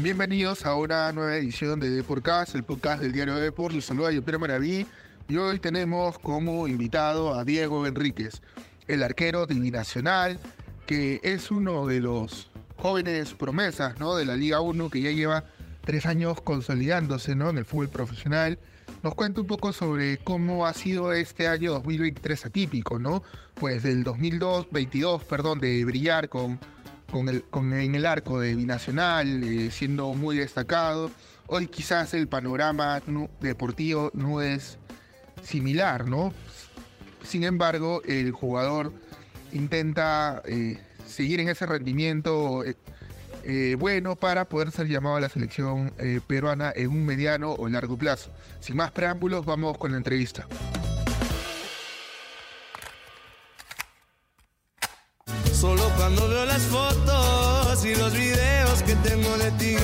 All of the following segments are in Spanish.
Bienvenidos a una nueva edición de Deporcast, el podcast del diario Deport. Les saluda yo, Pedro Maraví. Y hoy tenemos como invitado a Diego Enríquez, el arquero de Binacional, que es uno de los jóvenes promesas de la Liga 1 que ya lleva tres años consolidándose en el fútbol profesional. Nos cuenta un poco sobre cómo ha sido este año 2023 atípico, ¿no? Pues del 2022, perdón, de brillar con, con el, con, en el arco de Binacional, eh, siendo muy destacado. Hoy quizás el panorama no, deportivo no es similar, ¿no? Sin embargo, el jugador intenta eh, seguir en ese rendimiento eh, bueno para poder ser llamado a la selección peruana en un mediano o largo plazo. Sin más preámbulos, vamos con la entrevista. Las fotos y los videos que tengo de ti,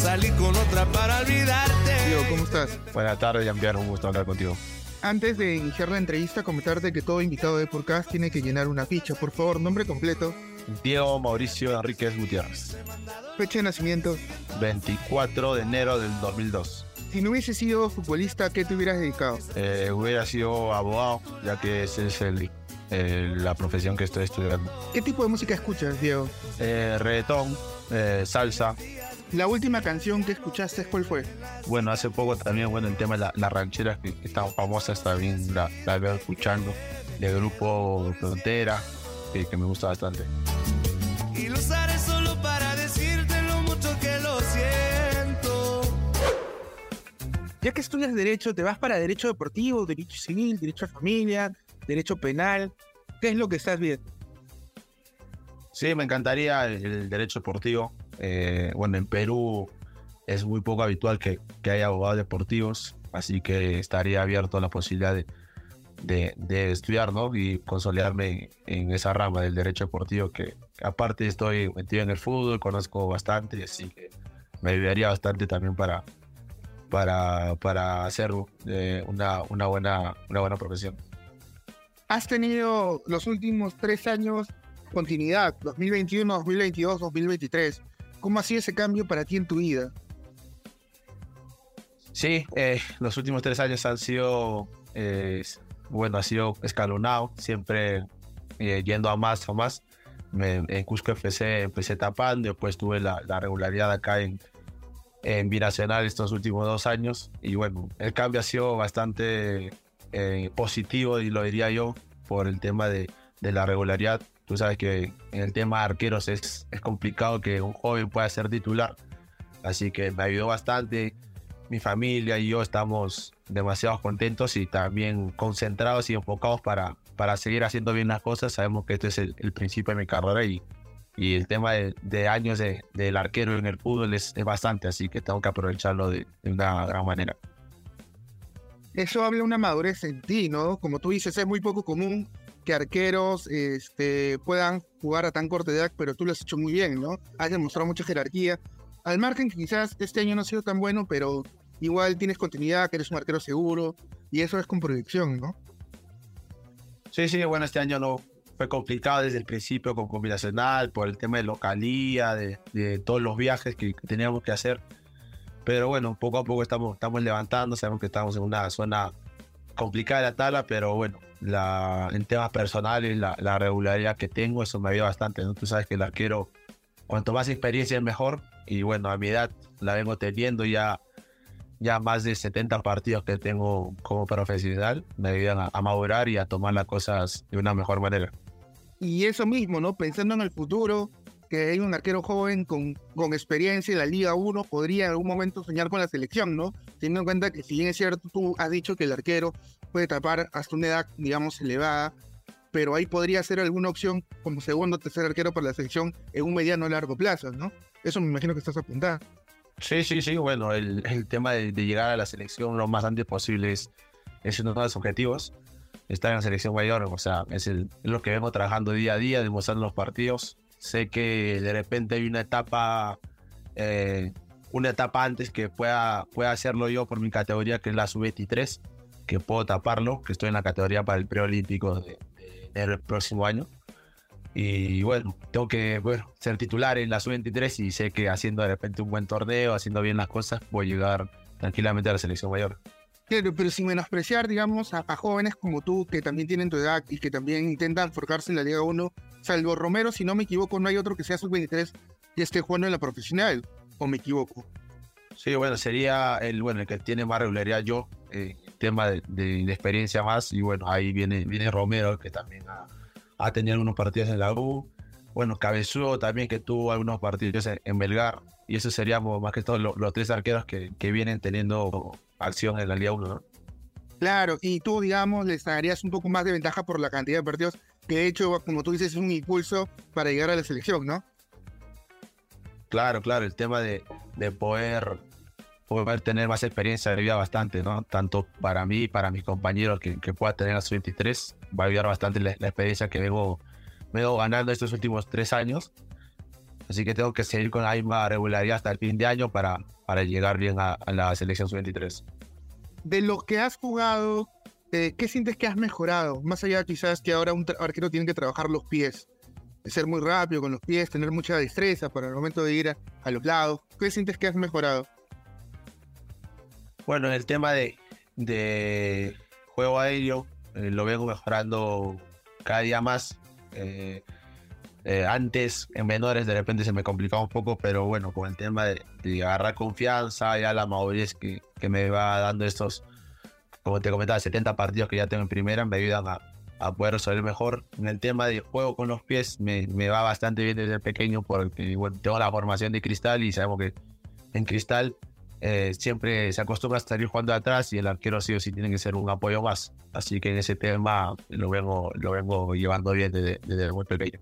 salí con otra para olvidarte. Diego, ¿cómo estás? Buenas tardes, Jean-Pierre, un gusto hablar contigo. Antes de iniciar la entrevista, comentarte que todo invitado de Podcast tiene que llenar una ficha. Por favor, nombre completo. Diego Mauricio Enríquez Gutiérrez. Fecha de nacimiento. 24 de enero del 2002. Si no hubiese sido futbolista, ¿a qué te hubieras dedicado? Eh, hubiera sido abogado, ya que es el, el, la profesión que estoy estudiando. ¿Qué tipo de música escuchas, Diego? Eh, reggaetón, eh, salsa. ¿La última canción que escuchaste cuál fue? Bueno, hace poco también, bueno, el tema de las la rancheras que, que están famosas también la, la veo escuchando. Del grupo Frontera, que, que me gusta bastante. Y lo usaré solo para decirte lo mucho que lo siento. Ya que estudias Derecho, ¿te vas para Derecho Deportivo, Derecho Civil, Derecho a Familia, Derecho Penal? ¿Qué es lo que estás viendo? Sí, me encantaría el, derecho deportivo. Eh, bueno, en Perú es muy poco habitual que, que haya abogados deportivos, así que estaría abierto a la posibilidad de, de, estudiar ¿no? y consolidarme en, en, esa rama del derecho deportivo, que aparte estoy metido en el fútbol, conozco bastante, así que me ayudaría bastante también para, para, para hacer eh, una, una, buena, una buena profesión. Has tenido los últimos tres años continuidad, 2021, 2022, 2023. ¿Cómo ha sido ese cambio para ti en tu vida? Sí, eh, los últimos tres años han sido, eh, bueno, ha sido escalonado, siempre eh, yendo a más, a más. Me, en Cusco FC empecé tapando, después tuve la, la regularidad acá en, en Binacional estos últimos dos años. Y bueno, el cambio ha sido bastante eh, positivo, y lo diría yo, por el tema de, de la regularidad. Tú sabes que en el tema de arqueros es, es complicado que un joven pueda ser titular. Así que me ayudó bastante. Mi familia y yo estamos demasiado contentos y también concentrados y enfocados para, para seguir haciendo bien las cosas. Sabemos que este es el, el principio de mi carrera y, y el tema de, de años de, del arquero en el fútbol es, es, bastante, así que tengo que aprovecharlo de, de una gran manera. Eso habla una madurez en ti, ¿no? Como tú dices, es muy poco común que arqueros este, puedan jugar a tan corta edad, pero tú lo has hecho muy bien, ¿no? Has demostrado mucha jerarquía. Al margen que quizás este año no ha sido tan bueno, pero igual tienes continuidad, que eres un arquero seguro, y eso es con proyección, ¿no? Sí, sí, bueno, este año no fue complicado desde el principio con combinacional, por el tema de localía, de, de todos los viajes que, teníamos que hacer. Pero bueno, poco a poco estamos, estamos levantando, sabemos que estamos en una zona complicada de la tabla, pero bueno, la, en temas personales, la, la, regularidad que tengo, eso me ayuda bastante. ¿no? Tú sabes que el arquero, cuanto más experiencia es mejor, y bueno, a mi edad la vengo teniendo ya, ya más de 70 partidos que tengo como profesional, me ayudan a, a madurar y a tomar las cosas de una mejor manera. Y eso mismo, ¿no? Pensando en el futuro, que hay un arquero joven con, con experiencia en la Liga 1 podría en algún momento soñar con la selección, ¿no? Teniendo en cuenta que si bien es cierto, tú has dicho que el arquero puede tapar hasta una edad, digamos, elevada, pero ahí podría ser alguna opción como segundo o tercer arquero para la selección en un mediano o largo plazo, ¿no? Eso me imagino que estás apuntando. Sí, sí, sí, bueno, el, el tema de, de, llegar a la selección lo más antes posible es, es uno de los objetivos. Estar en la selección mayor, o sea, es, el, es lo que vengo trabajando día a día, demostrando los partidos, sé que de repente hay una etapa, eh, una etapa antes que pueda, pueda hacerlo yo por mi categoría, que es la sub-23, que puedo taparlo, que estoy en la categoría para el preolímpico de, de, del próximo año. Y bueno, tengo que bueno, ser titular en la sub-23 y sé que haciendo de repente un buen torneo, haciendo bien las cosas, voy a llegar tranquilamente a la selección mayor. Claro, pero sin menospreciar, digamos, a, jóvenes como tú que también tienen tu edad y que también intentan forjarse en la Liga 1, salvo Romero, si no me equivoco, no hay otro que sea sub-23 y esté jugando en la profesional, o me equivoco. Sí, bueno, sería el, bueno, el que tiene más regularidad yo, eh, tema de, experiencia más, y bueno, ahí viene, viene Romero, que también ha, ha tenido algunos partidos en la U, bueno, Cabezudo también que tuvo algunos partidos en, Belgar, y eso seríamos más que todos los, tres arqueros que, que, vienen teniendo acción en la Liga 1, ¿no? Claro, y tú, digamos, les darías un poco más de ventaja por la cantidad de partidos, que de hecho, como tú dices, es un impulso para llegar a la selección, ¿no? Claro, claro, el tema de, de poder, poder tener más experiencia ayuda bastante, ¿no? Tanto para mí y para mis compañeros que, que pueda tener a su 23, va a ayudar bastante la, experiencia que vengo, vengo ganando estos últimos tres años. Así que tengo que seguir con la misma regularidad hasta el fin de año para, para llegar bien a, la selección sub-23. De lo que has jugado, eh, ¿qué sientes que has mejorado? Más allá quizás que ahora un arquero tiene que trabajar los pies ser muy rápido con los pies, tener mucha destreza para el momento de ir a, los lados. ¿Qué sientes que has mejorado? Bueno, en el tema de, juego aéreo, eh, lo vengo mejorando cada día más. Eh, antes, en menores, de repente se me complicaba un poco, pero bueno, con el tema de, agarrar confianza, ya la madurez que, que, me va dando estos, como te comentaba, 70 partidos que ya tengo en primera, me ayudan a, a poder resolver mejor. En el tema de juego con los pies me, me va bastante bien desde pequeño porque tengo la formación de cristal y sabemos que en cristal eh, siempre se acostumbra a salir jugando atrás y el arquero sí o sí tiene que ser un apoyo más. Así que en ese tema lo vengo, lo vengo llevando bien desde, desde muy pequeño.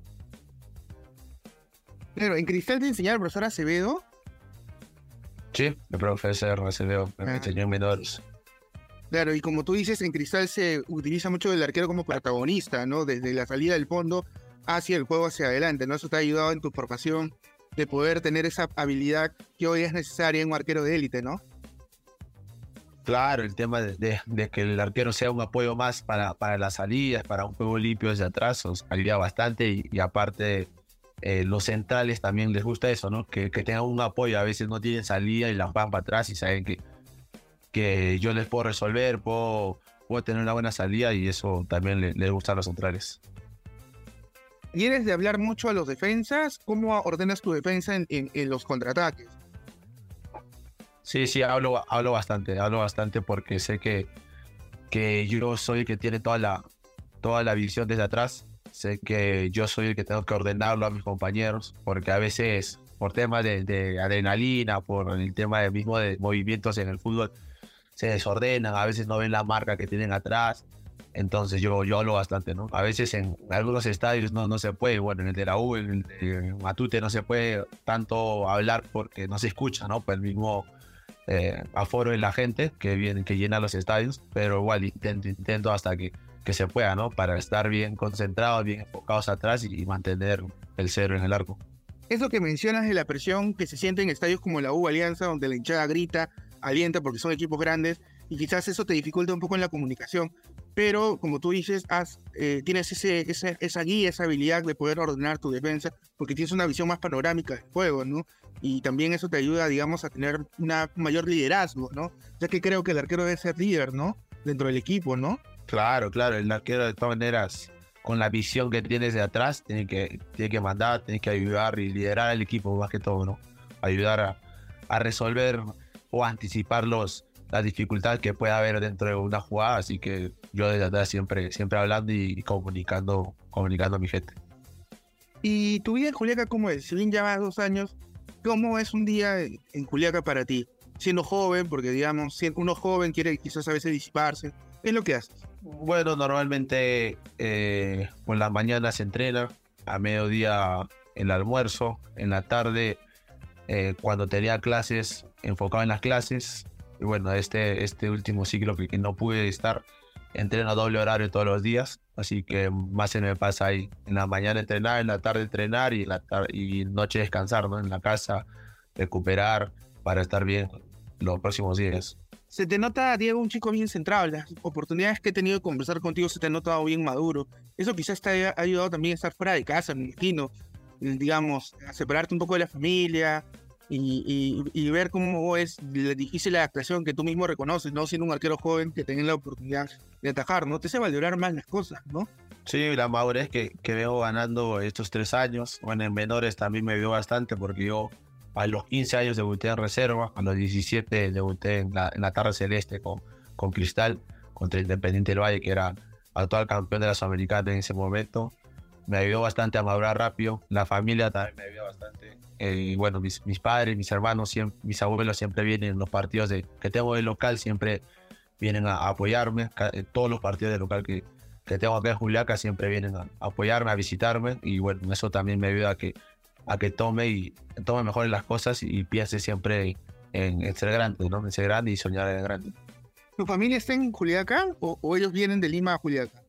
Pero, ¿en cristal te enseñaba el profesor Acevedo? Sí, el profesor Acevedo me ah. enseñó en menores. Claro, y como tú dices, en Cristal se utiliza mucho el arquero como protagonista, ¿no? Desde la salida del fondo hacia el juego hacia adelante, ¿no? Eso te ha ayudado en tu formación de poder tener esa habilidad que hoy es necesaria en un arquero de élite, ¿no? Claro, el tema de, que el arquero sea un apoyo más para, las salidas, para un juego limpio desde atrás, os ayuda bastante y, aparte eh, los centrales también les gusta eso, ¿no? Que, que tengan un apoyo, a veces no tienen salida y la van para atrás y saben que que yo les puedo resolver, puedo, puedo tener una buena salida y eso también le, le gusta a los centrales. ¿Quieres de hablar mucho a los defensas? ¿Cómo ordenas tu defensa en, en, los contraataques? Sí, sí, hablo, hablo bastante, hablo bastante porque sé que, que yo soy el que tiene toda la, toda la visión desde atrás. Sé que yo soy el que tengo que ordenarlo a mis compañeros, porque a veces por temas de, de adrenalina, por el tema de mismo de movimientos en el fútbol, se desordenan, a veces no ven la marca que tienen atrás. Entonces yo, yo hablo bastante, ¿no? A veces en algunos estadios no, no se puede, bueno, en el de la U, en el de Matute no se puede tanto hablar porque no se escucha, ¿no? Pues el mismo eh, aforo de la gente que, viene, que llena los estadios, pero igual intento, intento hasta que, que se pueda, ¿no? Para estar bien concentrados, bien enfocados atrás y, mantener el cero en el arco. Eso que mencionas de la presión que se siente en estadios como la U Alianza, donde la hinchada grita, alienta porque son equipos grandes y quizás eso te dificulta un poco en la comunicación. Pero como tú dices, eh, tienes ese, esa guía, esa habilidad de poder ordenar tu defensa porque tienes una visión más panorámica del juego, ¿no? Y también eso te ayuda, digamos, a tener un mayor liderazgo, ¿no? Ya que creo que el arquero debe ser líder, ¿no? Dentro del equipo, ¿no? Claro, claro, el arquero de todas maneras, con la visión que tienes de atrás, tiene que, tiene que mandar, tiene que ayudar y liderar al equipo más que todo, ¿no? Ayudar a, a resolver o anticipar los, las dificultades que pueda haber dentro de una jugada. Así que yo desde atrás siempre, siempre hablando y comunicando, comunicando a mi gente. ¿Y tu vida en Juliaca cómo es? Si bien ya dos años, ¿cómo es un día en Juliaca para ti? Siendo joven, porque digamos, uno joven quiere quizás a veces disiparse. ¿Qué es lo que haces? Bueno, normalmente eh, por la mañana se entrena, a mediodía el almuerzo, en la tarde eh, cuando tenía clases, enfocado en las clases. Y bueno, este, este último ciclo que, no pude estar, entreno a doble horario todos los días. Así que más se me pasa ahí. En la mañana entrenar, en la tarde entrenar y en la y noche descansar, ¿no? En la casa, recuperar para estar bien los próximos días. se te nota, Diego, un chico bien centrado. Las oportunidades que he tenido de conversar contigo se te ha notado bien maduro. Eso quizás te ha ayudado también a estar fuera de casa, me imagino. Digamos, a separarte un poco de la familia y, y, ver cómo es la difícil adaptación que tú mismo reconoces, ¿no? Siendo un arquero joven que tenga la oportunidad de atajar, ¿no? Te hace valorar más las cosas, ¿no? Sí, la madurez que, que veo ganando estos tres años. Bueno, en menores también me vio bastante porque yo a los 15 años debuté en reserva, a los 17 debuté en la, en la Tarde Celeste con, con Cristal, contra Independiente del Valle, que era actual campeón de la Sudamericana en ese momento. Me ayudó bastante a madurar rápido. La familia también me ayudó bastante. Eh, y bueno, mis, mis, padres, mis hermanos, siempre, mis abuelos siempre vienen en los partidos de, que tengo de local, siempre vienen a, apoyarme. En todos los partidos de local que, que tengo acá en Juliaca siempre vienen a, apoyarme, a visitarme. Y bueno, eso también me ayuda a que a que tome y tome mejor las cosas y piense siempre en, ser grande, ¿no? En ser grande y soñar en grande. ¿Tu familia está en Juliaca o, ellos vienen de Lima a Juliaca?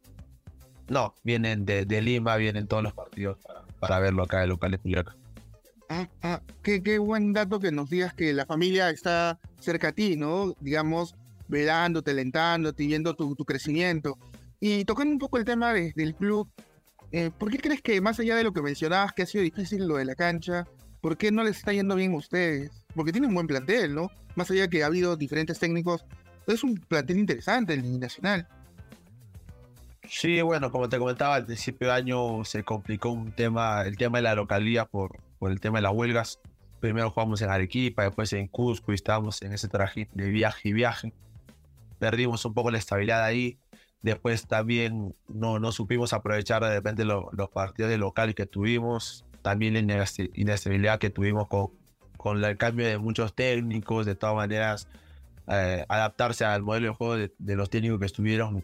No, vienen de, Lima, vienen todos los partidos para, verlo acá de Juliaca. Ah, ah qué, qué, buen dato que nos digas que la familia está cerca a ti, ¿no? Digamos, velándote, alentándote, viendo tu, tu crecimiento. Y tocando un poco el tema del club, eh, ¿por qué crees que más allá de lo que mencionabas, que ha sido difícil lo de la cancha, ¿por qué no les está yendo bien a ustedes? Porque tienen un buen plantel, ¿no? Más allá de que ha habido diferentes técnicos, es un plantel interesante el Nacional. Sí, bueno, como te comentaba, al principio de año se complicó un tema, el tema de la localidad por, por el tema de las huelgas. Primero jugamos en Arequipa, después en Cusco y estábamos en ese traje de viaje y viaje. Perdimos un poco la estabilidad ahí. Después también no, no supimos aprovechar de repente los partidos de locales que tuvimos, también la inestabilidad que tuvimos con, con el cambio de muchos técnicos, de todas maneras, eh, adaptarse al modelo de juego de, los técnicos que estuvieron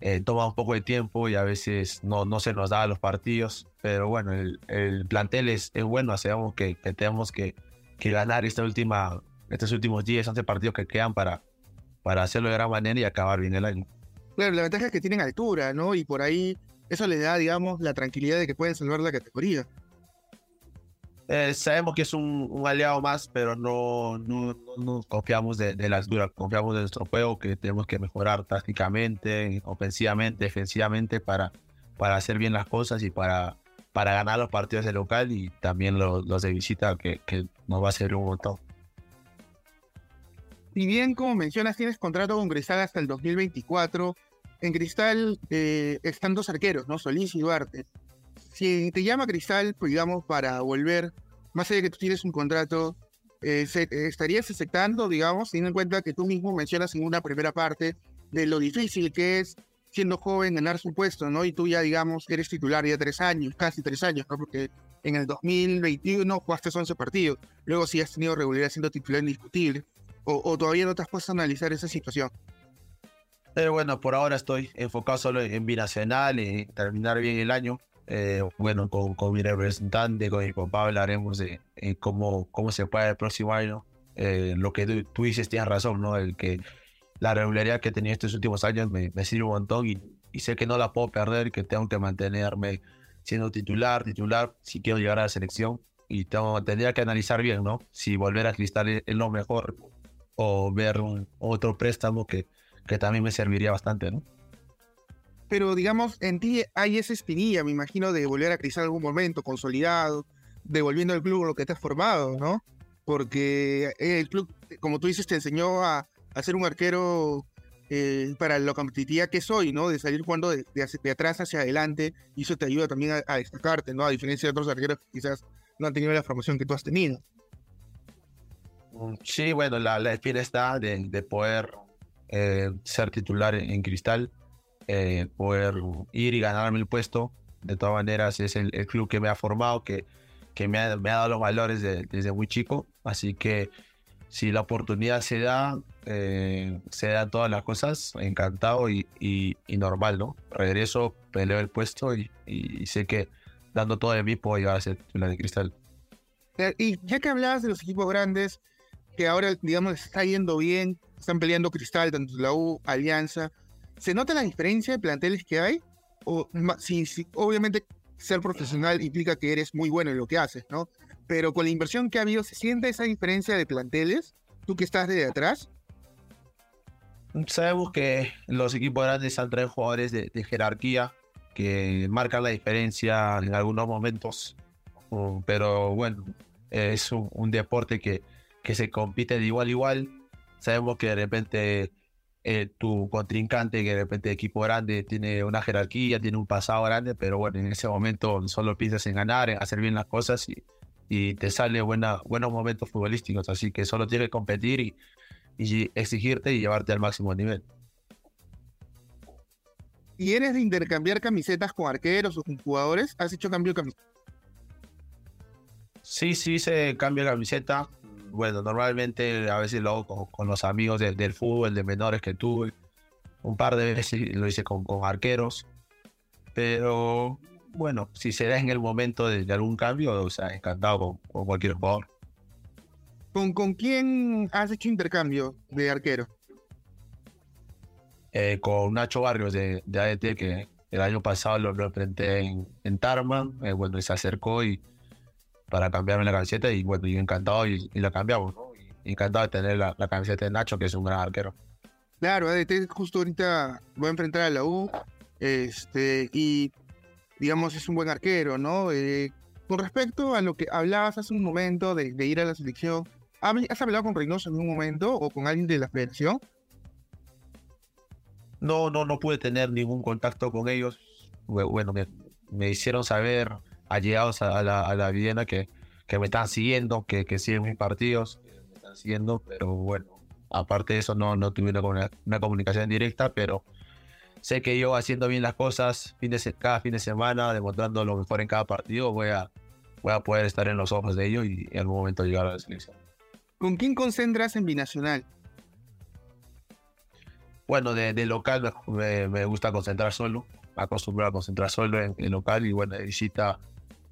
eh, toma un poco de tiempo y a veces no, no se nos da los partidos, pero bueno, el, el plantel es, es, bueno, sabemos que, que tenemos que, que, ganar esta última, estos últimos 10, 11 partidos que quedan para, para hacerlo de gran manera y acabar bien el año. Claro, la ventaja es que tienen altura, ¿no? Y por ahí eso les da, digamos, la tranquilidad de que pueden salvar la categoría. Eh, sabemos que es un, aliado más, pero no, no, no, confiamos de, de, la confiamos de nuestro juego, que tenemos que mejorar tácticamente, ofensivamente, defensivamente, para, para hacer bien las cosas y para, para ganar los partidos de local y también los, de visita, que, que nos va a servir un montón si bien, como mencionas, tienes contrato con Cristal hasta el 2024, en Cristal eh, están dos arqueros, ¿no? Solís y Duarte. Si te llama Cristal, pues digamos, para volver, más allá de que tú tienes un contrato, eh, estarías aceptando, digamos, teniendo en cuenta que tú mismo mencionas en una primera parte de lo difícil que es siendo joven ganar su puesto, ¿no? Y tú ya, digamos, eres titular ya tres años, casi tres años, ¿no? Porque en el 2021 jugaste 11 partidos, luego sí has tenido regularidad siendo titular indiscutible o, todavía no te has puesto a analizar esa situación? Eh, bueno, por ahora estoy enfocado solo en binacional, y terminar bien el año. Eh, bueno, con, con, mi representante, con mi papá, hablaremos de cómo, cómo se puede el próximo año. Eh, lo que tú, dices tienes razón, ¿no? El que la regularidad que he tenido estos últimos años me, me sirve un montón y, y, sé que no la puedo perder, que tengo que mantenerme siendo titular, titular, si quiero llegar a la selección. Y tengo, tendría que analizar bien, ¿no? Si volver a Cristal es lo mejor o ver otro préstamo que, que también me serviría bastante, ¿no? Pero digamos, en ti hay esa espinilla, me imagino, de volver a Cristal algún momento, consolidado, devolviendo al club lo que te has formado, ¿no? Porque el club, como tú dices, te enseñó a, a ser un arquero eh, para lo competitiva que soy, ¿no? De salir jugando de, atrás hacia adelante, y eso te ayuda también a, destacarte, ¿no? A diferencia de otros arqueros que quizás no han tenido la formación que tú has tenido. Sí, bueno, la, la espina está de, de poder eh, ser titular en, Cristal, eh, poder ir y ganarme el puesto. De todas maneras, es el, club que me ha formado, que, que me, ha, me ha dado los valores desde muy chico. Así que si la oportunidad se da, eh, se dan todas las cosas, encantado y, y, normal, ¿no? Regreso, peleo el puesto y, y, sé que dando todo de mí puedo llegar a ser titular de Cristal. Y ya que hablabas de los equipos grandes, que ahora, digamos, está yendo bien, están peleando Cristal, tanto la U, Alianza. ¿Se nota la diferencia de planteles que hay? O, si, obviamente ser profesional implica que eres muy bueno en lo que haces, ¿no? Pero con la inversión que ha habido, ¿se siente esa diferencia de planteles? ¿Tú que estás de atrás? Sabemos que los equipos grandes han traído jugadores de, jerarquía que marcan la diferencia en algunos momentos, pero bueno, es un, un deporte que, que se compite de igual a igual. Sabemos que de repente eh, tu contrincante, que de repente equipo grande tiene una jerarquía, tiene un pasado grande, pero bueno, en ese momento solo piensas en ganar, en hacer bien las cosas y, y te sale buena, buenos momentos futbolísticos. Así que solo tienes que competir y, y exigirte y llevarte al máximo nivel. ¿Y eres de intercambiar camisetas con arqueros o con jugadores? ¿Has hecho cambio de camiseta? Sí, sí, se cambia de camiseta. Bueno, normalmente a veces lo hago con, con los amigos de- del fútbol, de menores que tuve. Un par de veces lo hice con, con arqueros. Pero bueno, si se da en el momento de, de algún cambio, o sea, encantado con, con cualquier jugador. ¿Con, ¿Con quién has hecho intercambio de arquero? Eh, con Nacho Barrios de, de ADT, que el año pasado lo, lo enfrenté en, en Tarma. eh, bueno, y se acercó y para cambiarme la camiseta y bueno, yo encantado y, y la cambiamos, ¿no? Y encantado de tener la, la camiseta de Nacho, que es un gran arquero. Claro, justo ahorita va a enfrentar a la U. Este, y digamos, es un buen arquero, ¿no? Eh, con respecto a lo que hablabas hace un momento de, de ir a la selección, ¿hab- ¿has hablado con Reynoso en un momento o con alguien de la federación? No, no, no pude tener ningún contacto con ellos. Bue- Bueno, me, me hicieron saber, allegados a, a la, a la Viena, que, que me están siguiendo, que, que siguen mis partidos, que me están siguiendo, pero bueno, aparte de eso no, no tuve una, una comunicación directa, pero sé que yo haciendo bien las cosas fin de cada fin de semana, demostrando lo mejor en cada partido, voy a, voy a poder estar en los ojos de ellos y en algún momento llegar a la selección. ¿Con quién concentras en Binacional? Bueno, de, de local me, me gusta concentrar solo, me acostumbro a concentrar solo en, en local y bueno, visita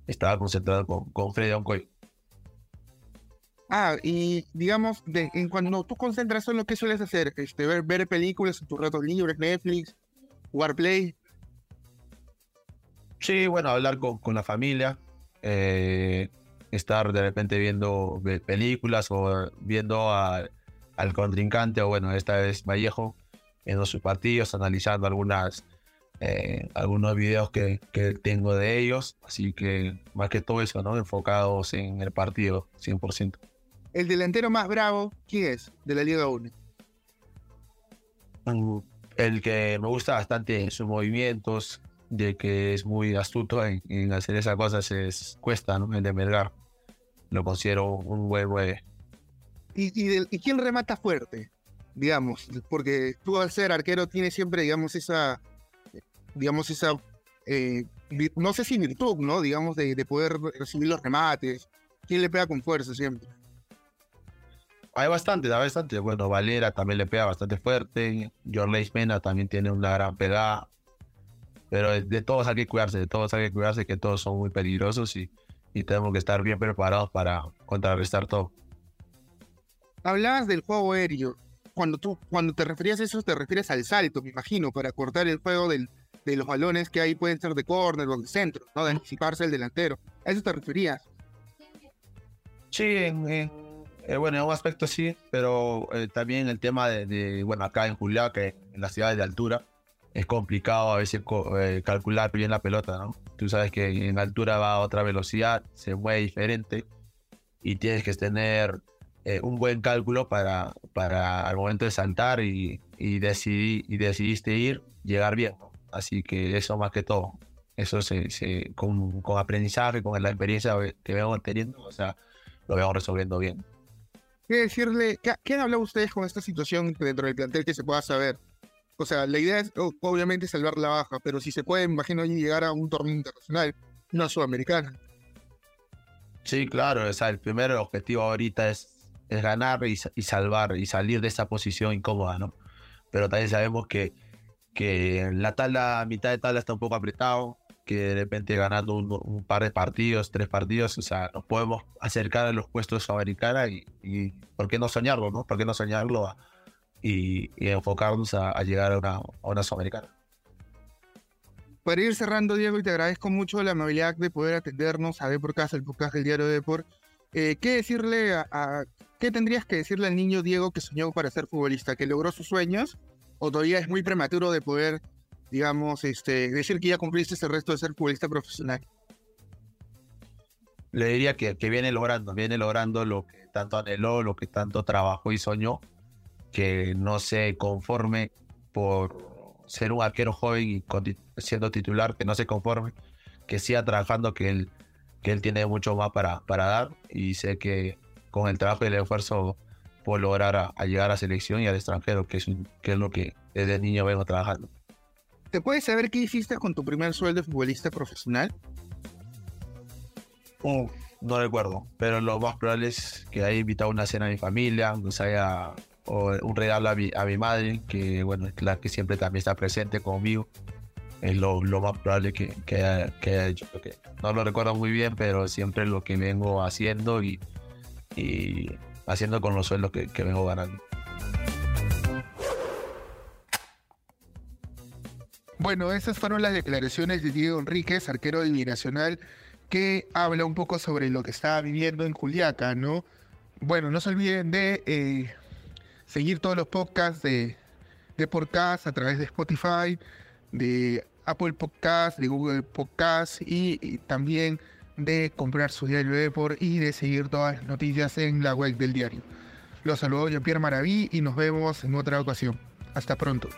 estaba concentrado con, con Freddy Oncoy. Ah, y digamos, de, en cuando tú concentras solo, ¿qué sueles hacer? Este, ver, ver películas en tus ratos libres, Netflix, jugar Play. Sí, bueno, hablar con, con la familia, eh, estar de repente viendo películas o viendo a- al contrincante, o bueno, esta vez Vallejo, viendo sus partidos, analizando algunas, eh, algunos videos que, que tengo de ellos, así que más que todo eso, ¿no? Enfocados en el partido, 100%. El delantero más bravo, ¿quién es? De la Liga 1. Mm, El que me gusta bastante sus movimientos, de que es muy astuto en, en hacer esas cosas, es Cuesta, ¿no? El de Melgar. Lo considero un buen. ¿Y, y, del- y quién remata fuerte? Digamos, porque tú al ser arquero tienes siempre, digamos, esa, digamos, esa, eh, no sé si virtud, ¿no? Digamos, de, de poder recibir los remates. ¿Quién le pega con fuerza siempre? Hay bastante, hay bastante. Bueno, Valera también le pega bastante fuerte. Jorleis Mena también tiene una gran pegada. Pero de, de todos hay que cuidarse, de todos hay que cuidarse, que todos son muy peligrosos y, y tenemos que estar bien preparados para contrarrestar todo. Hablabas del juego aéreo. Cuando tú, cuando te referías a eso, te refieres al salto, me imagino, para cortar el juego del, de los balones que ahí pueden ser de córner o de centro, ¿no? De anticiparse el delantero. ¿A eso te referías? Sí, en, eh, bueno, en un aspecto sí, pero eh, también el tema de, bueno, acá en Juliá, que en las ciudades de altura, es complicado a veces eh, calcular bien la pelota, ¿no? Tú sabes que en altura va a otra velocidad, se mueve diferente y tienes que tener un buen cálculo para, para al momento de saltar y, y, decidí- y decidiste ir, llegar bien. Así que eso más que todo, eso se, se- con, con aprendizaje, con la experiencia que vengo teniendo, o sea, lo vamos resolviendo bien. ¿Qué decirle? ¿Qué, qué han hablado ustedes con esta situación dentro del plantel que se pueda saber? O sea, la idea es obviamente salvar la baja, pero si se puede, imagino llegar a un torneo internacional, una sudamericana. Sí, claro, o sea, el primer objetivo ahorita es, es ganar y, y salvar y salir de esa posición incómoda, ¿no? Pero también sabemos que, que la tabla, mitad de tabla está un poco apretado, que de repente ganando un, un par de partidos, tres partidos, o sea, nos podemos acercar a los puestos sudamericanos y, y ¿por qué no soñarlo, no? ¿Por qué no soñarlo a- y, y enfocarnos a, a llegar a una, a una sudamericana? Para ir cerrando, Diego, y te agradezco mucho la amabilidad de poder atendernos a por Casa, el podcast del diario Depor. Eh, ¿Qué decirle a, a- qué tendrías que decirle al niño Diego que soñó para ser futbolista, que logró sus sueños o todavía es muy prematuro de poder, digamos, este, decir que ya cumpliste ese resto de ser futbolista profesional? Le diría que, que viene logrando, viene logrando lo que tanto anheló, lo que tanto trabajó y soñó, que no se conforme por ser un arquero joven y siendo titular, que no se conforme, que siga trabajando, que él, que él tiene mucho más para, para dar y sé que con el trabajo y el esfuerzo puedo lograr a, llegar a selección y al extranjero, que es, que es lo que desde niño vengo trabajando. ¿Te puedes saber qué hiciste con tu primer sueldo de futbolista profesional? no recuerdo, pero lo más probable es que haya invitado una cena a mi familia, nos haya o un regalo a mi, a mi madre, que bueno, es la que siempre también está presente conmigo. Es lo, lo más probable que, que, haya, que haya hecho. no lo recuerdo muy bien, pero siempre lo que vengo haciendo y, y haciendo con los sueldos que, vengo ganando. Bueno, esas fueron las declaraciones de Diego Enríquez, arquero de Binacional, que habla un poco sobre lo que estaba viviendo en Juliaca, ¿no? Bueno, no se olviden de eh, seguir todos los podcasts de, de podcast a través de Spotify, de Apple Podcast, de Google Podcast y, también de comprar su diario de por y de seguir todas las noticias en la web del diario. Los saludo yo Pierre Maraví y nos vemos en otra ocasión. Hasta pronto.